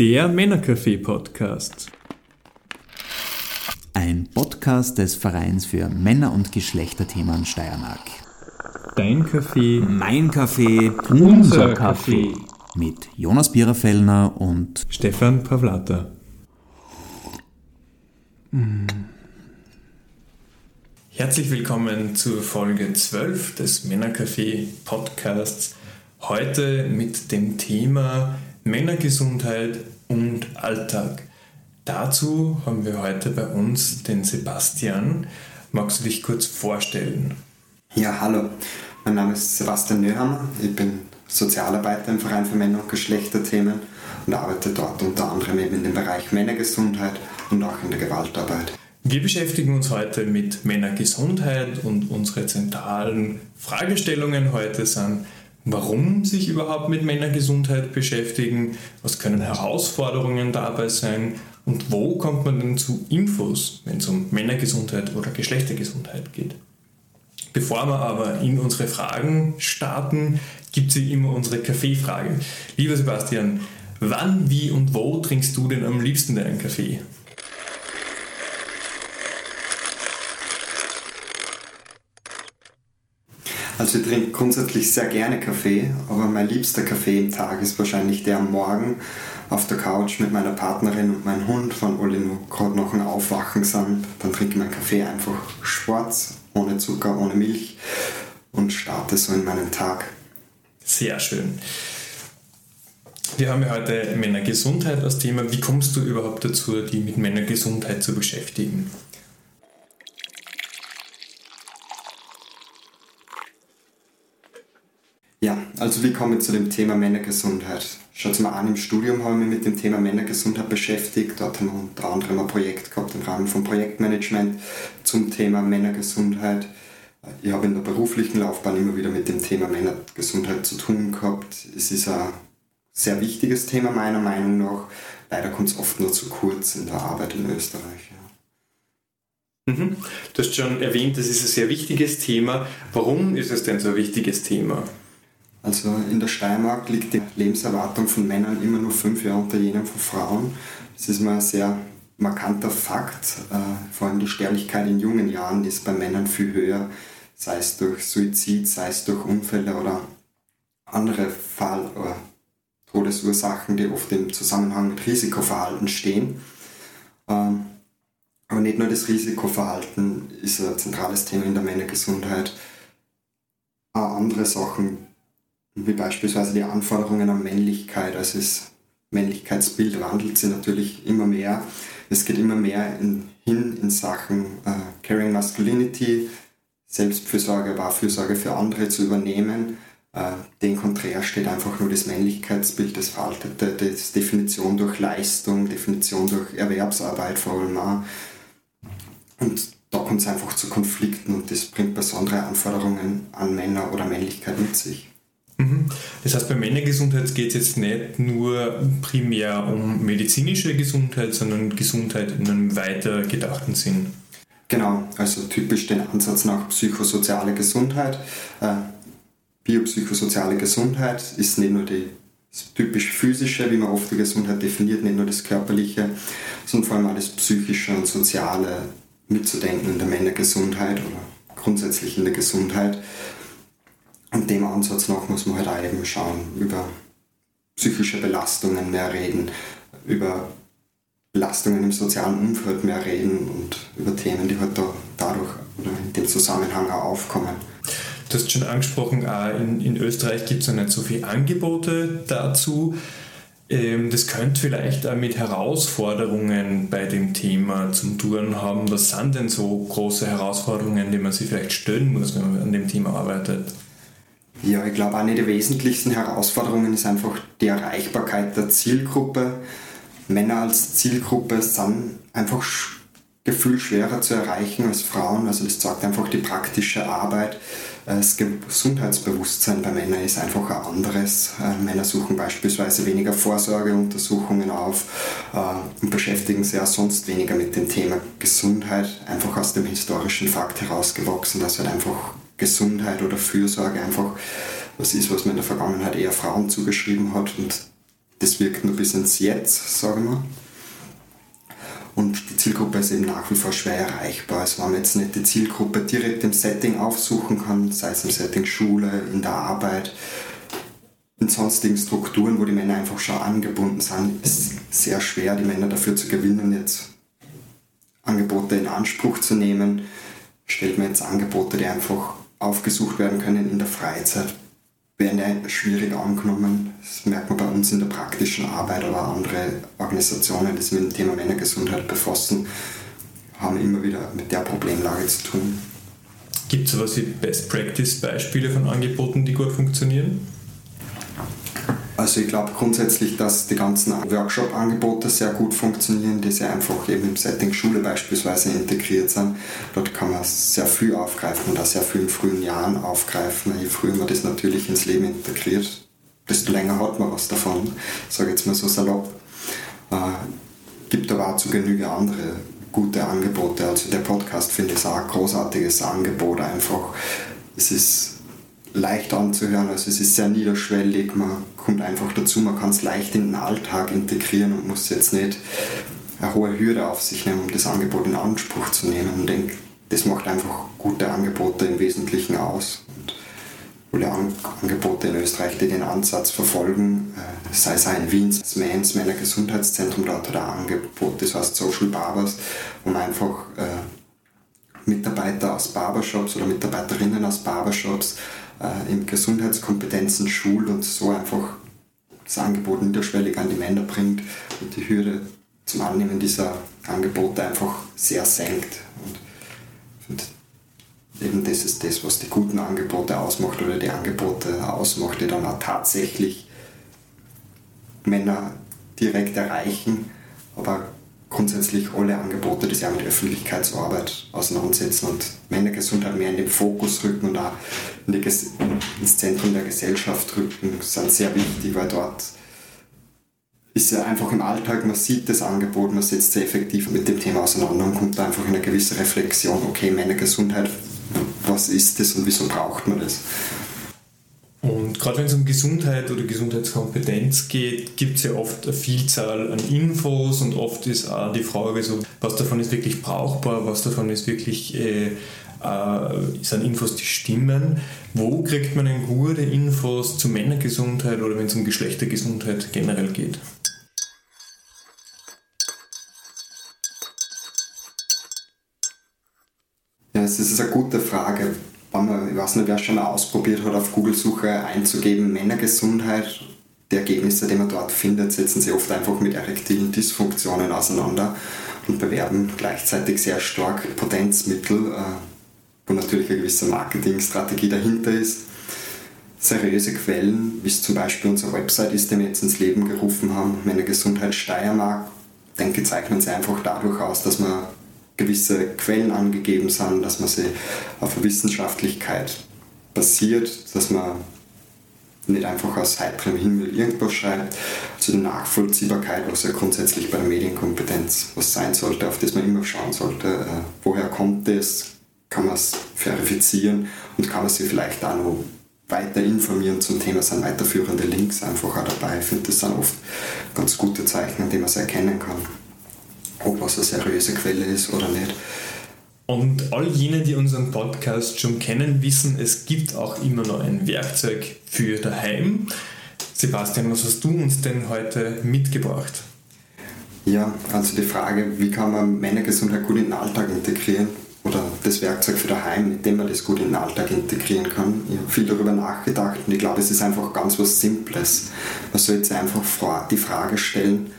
Der Männercafé-Podcast. Ein Podcast des Vereins für Männer- und Geschlechterthemen Steiermark. Dein Kaffee, Mein Kaffee unser Kaffee. mit Jonas Biererfellner und Stefan Pavlata. Herzlich willkommen zur Folge 12 des Männercafé Podcasts. Heute mit dem Thema Männergesundheit und Alltag. Dazu haben wir heute bei uns den Sebastian. Magst du dich kurz vorstellen? Ja, hallo. Mein Name ist Sebastian Nöhammer. Ich bin Sozialarbeiter im Verein für Männer- und Geschlechterthemen und arbeite dort unter anderem eben in dem Bereich Männergesundheit und auch in der Gewaltarbeit. Wir beschäftigen uns heute mit Männergesundheit und unsere zentralen Fragestellungen heute sind, warum sich überhaupt mit Männergesundheit beschäftigen, was können Herausforderungen dabei sein und wo kommt man denn zu Infos, wenn es um Männergesundheit oder Geschlechtergesundheit geht. Bevor wir aber in unsere Fragen starten, gibt es wie immer unsere Kaffeefrage. Lieber Sebastian, wann, wie und wo trinkst du denn am liebsten deinen Kaffee? Also ich trinke grundsätzlich sehr gerne Kaffee, aber mein liebster Kaffee im Tag ist wahrscheinlich der am Morgen auf der Couch mit meiner Partnerin und meinem Hund, wenn alle nur gerade noch ein Aufwachen sind. Dann trinke ich meinen Kaffee einfach schwarz, ohne Zucker, ohne Milch und starte so in meinen Tag. Sehr schön. Wir haben ja heute Männergesundheit als Thema. Wie kommst du überhaupt dazu, die mit Männergesundheit zu beschäftigen? Ja, also wie komme ich zu dem Thema Männergesundheit? Schaut mal an, im Studium habe ich mich mit dem Thema Männergesundheit beschäftigt. Dort haben wir unter anderem ein Projekt gehabt im Rahmen von Projektmanagement zum Thema Männergesundheit. Ich habe in der beruflichen Laufbahn immer wieder mit dem Thema Männergesundheit zu tun gehabt. Es ist ein sehr wichtiges Thema meiner Meinung nach. Leider kommt es oft nur zu kurz in der Arbeit in Österreich. Mhm. Du hast schon erwähnt, das ist ein sehr wichtiges Thema. Warum ist es denn so ein wichtiges Thema? Also in der Steiermark liegt die Lebenserwartung von Männern immer nur fünf Jahre unter jenem von Frauen. Das ist mal ein sehr markanter Fakt. Äh, vor allem die Sterblichkeit in jungen Jahren ist bei Männern viel höher, sei es durch Suizid, sei es durch Unfälle oder andere Fall- oder Todesursachen, die oft im Zusammenhang mit Risikoverhalten stehen. Ähm, aber nicht nur das Risikoverhalten ist ein zentrales Thema in der Männergesundheit. Auch andere Sachen, wie beispielsweise die Anforderungen an Männlichkeit. Also das Männlichkeitsbild wandelt sich natürlich immer mehr. Es geht immer mehr in, hin in Sachen äh, Caring Masculinity, Selbstfürsorge, Wahrfürsorge für andere zu übernehmen. Äh, den konträr steht einfach nur das Männlichkeitsbild, das Veraltete, das Definition durch Leistung, Definition durch Erwerbsarbeit vor allem auch. Und da kommt es einfach zu Konflikten und das bringt besondere Anforderungen an Männer oder Männlichkeit mit sich. Mhm. Das heißt, bei Männergesundheit geht es jetzt nicht nur primär um medizinische Gesundheit, sondern Gesundheit in einem weiter gedachten Sinn. Genau, also typisch den Ansatz nach psychosoziale Gesundheit. Äh, biopsychosoziale Gesundheit ist nicht nur die typisch physische, wie man oft die Gesundheit definiert, nicht nur das körperliche, sondern vor allem auch das psychische und soziale mitzudenken in der Männergesundheit oder grundsätzlich in der Gesundheit. Und dem Ansatz nach muss man halt auch eben schauen, über psychische Belastungen mehr reden, über Belastungen im sozialen Umfeld mehr reden und über Themen, die halt da dadurch oder in dem Zusammenhang auch aufkommen. Du hast schon angesprochen, in, in Österreich gibt es noch nicht so viele Angebote dazu. Ähm, das könnte vielleicht auch mit Herausforderungen bei dem Thema zum Tun haben. Was sind denn so große Herausforderungen, die man sich vielleicht stellen muss, wenn man an dem Thema arbeitet? Ja, ich glaube, eine der wesentlichsten Herausforderungen ist einfach die Erreichbarkeit der Zielgruppe. Männer als Zielgruppe sind einfach gefühlt schwerer zu erreichen als Frauen. Also das zeigt einfach die praktische Arbeit. Das Gesundheitsbewusstsein bei Männern ist einfach ein anderes. Männer suchen beispielsweise weniger Vorsorgeuntersuchungen auf und beschäftigen sich auch sonst weniger mit dem Thema Gesundheit, einfach aus dem historischen Fakt herausgewachsen, dass halt einfach Gesundheit oder Fürsorge einfach was ist, was man in der Vergangenheit eher Frauen zugeschrieben hat und das wirkt nur bis ins Jetzt, sagen wir. Und die Zielgruppe ist eben nach wie vor schwer erreichbar. Also wenn man jetzt nicht die Zielgruppe direkt im Setting aufsuchen kann, sei es im Setting Schule, in der Arbeit, in sonstigen Strukturen, wo die Männer einfach schon angebunden sind, ist es sehr schwer, die Männer dafür zu gewinnen, jetzt Angebote in Anspruch zu nehmen. Stellt man jetzt Angebote, die einfach aufgesucht werden können in der Freizeit, werden ja schwierig angenommen. Das merkt man bei uns in der praktischen Arbeit, aber andere Organisationen, die sich mit dem Thema Männergesundheit befassen, haben immer wieder mit der Problemlage zu tun. Gibt es sowas wie Best-Practice-Beispiele von Angeboten, die gut funktionieren? Also ich glaube grundsätzlich, dass die ganzen Workshop-Angebote sehr gut funktionieren, die sehr einfach eben im Setting Schule beispielsweise integriert sind. Dort kann man sehr früh aufgreifen und auch sehr früh in frühen Jahren aufgreifen. Je früher man das natürlich ins Leben integriert, desto länger hat man was davon. Ich sage jetzt mal so salopp. Äh, gibt aber auch zu Genüge andere gute Angebote. Also der Podcast finde ich auch ein großartiges Angebot einfach. Es ist leicht anzuhören. Also es ist sehr niederschwellig, man kommt einfach dazu, man kann es leicht in den Alltag integrieren und muss jetzt nicht eine hohe Hürde auf sich nehmen, um das Angebot in Anspruch zu nehmen. Und denke, das macht einfach gute Angebote im Wesentlichen aus. Und alle Angebote in Österreich, die den Ansatz verfolgen, äh, sei es auch in Wien, das Mans Männer Gesundheitszentrum, dort hat ein Angebot, das heißt Social Barbers, um einfach äh, Mitarbeiter aus Barbershops oder Mitarbeiterinnen aus Barbershops äh, in Gesundheitskompetenzen schult und so einfach das Angebot niederschwellig an die Männer bringt und die Hürde zum Annehmen dieser Angebote einfach sehr senkt. Und, und eben das ist das, was die guten Angebote ausmacht oder die Angebote ausmacht, die dann auch tatsächlich Männer direkt erreichen, aber grundsätzlich alle Angebote, die sich auch mit Öffentlichkeitsarbeit auseinandersetzen und Männergesundheit mehr in den Fokus rücken und auch ins Zentrum der Gesellschaft rücken, sind sehr wichtig, weil dort ist ja einfach im Alltag, man sieht das Angebot, man setzt sich effektiv mit dem Thema auseinander und kommt da einfach in eine gewisse Reflexion, okay, Männergesundheit, was ist das und wieso braucht man das? Und gerade wenn es um Gesundheit oder Gesundheitskompetenz geht, gibt es ja oft eine Vielzahl an Infos und oft ist auch die Frage so, was davon ist wirklich brauchbar, was davon ist wirklich äh, äh, sind Infos, die stimmen. Wo kriegt man denn gute Infos zu Männergesundheit oder wenn es um Geschlechtergesundheit generell geht? Ja, es ist eine gute Frage wenn man, ich weiß nicht, wer schon mal ausprobiert hat, auf Google-Suche einzugeben, Männergesundheit, die Ergebnisse, die man dort findet, setzen sich oft einfach mit erektilen Dysfunktionen auseinander und bewerben gleichzeitig sehr stark Potenzmittel, äh, wo natürlich eine gewisse Marketingstrategie dahinter ist. Seriöse Quellen, wie es zum Beispiel unsere Website ist, die wir jetzt ins Leben gerufen haben, Männergesundheit Steiermark, denke, zeichnen sie einfach dadurch aus, dass man gewisse Quellen angegeben sind, dass man sie auf Wissenschaftlichkeit basiert, dass man nicht einfach aus heiterem Himmel irgendwas schreibt, zu der Nachvollziehbarkeit, was ja grundsätzlich bei der Medienkompetenz was sein sollte, auf das man immer schauen sollte, äh, woher kommt das, kann man es verifizieren? Und kann man sich vielleicht auch noch weiter informieren zum Thema, sind weiterführende Links einfach auch dabei. Ich finde, das sind oft ganz gute Zeichen, die man es erkennen kann ob was eine seriöse Quelle ist oder nicht. Und all jene, die unseren Podcast schon kennen, wissen, es gibt auch immer noch ein Werkzeug für daheim. Sebastian, was hast du uns denn heute mitgebracht? Ja, also die Frage, wie kann man Männergesundheit gut in den Alltag integrieren oder das Werkzeug für daheim, mit dem man das gut in den Alltag integrieren kann. Ich habe viel darüber nachgedacht und ich glaube, es ist einfach ganz was Simples. Man sollte einfach die Frage stellen,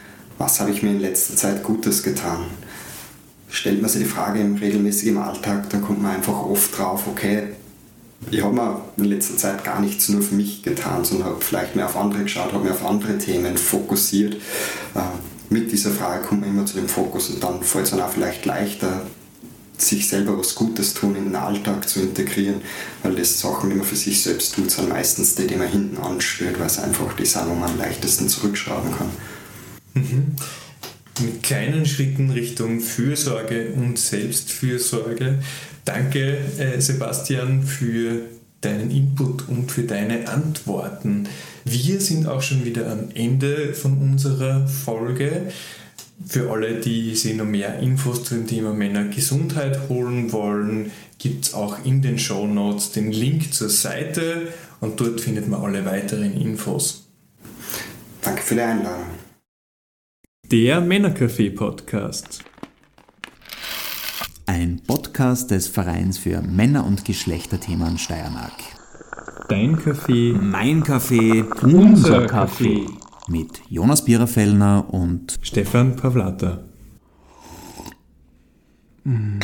was habe ich mir in letzter Zeit Gutes getan? Stellt man sich die Frage im regelmäßigen Alltag, dann kommt man einfach oft drauf, okay, ich habe mir in letzter Zeit gar nichts nur für mich getan, sondern habe vielleicht mehr auf andere geschaut, habe mir auf andere Themen fokussiert. Äh, mit dieser Frage kommt man immer zu dem Fokus und dann fällt es dann auch vielleicht leichter, sich selber was Gutes tun, in den Alltag zu integrieren, weil das Sachen, die man für sich selbst tut, sind meistens die, die man hinten anstört, weil es einfach die sind, wo man am leichtesten zurückschrauben kann. Mhm. Mit kleinen Schritten Richtung Fürsorge und Selbstfürsorge. Danke, äh, Sebastian, für deinen Input und für deine Antworten. Wir sind auch schon wieder am Ende von unserer Folge. Für alle, die sich noch mehr Infos zum Thema Männergesundheit holen wollen, gibt es auch in den Show Notes den Link zur Seite und dort findet man alle weiteren Infos. Danke für die Einladung. Der Männercafé Podcast. Ein Podcast des Vereins für Männer- und Geschlechterthemen Steiermark. Dein Kaffee, Mein Kaffee unser Kaffee. mit Jonas Biererfellner und Stefan Pavlata. Mm.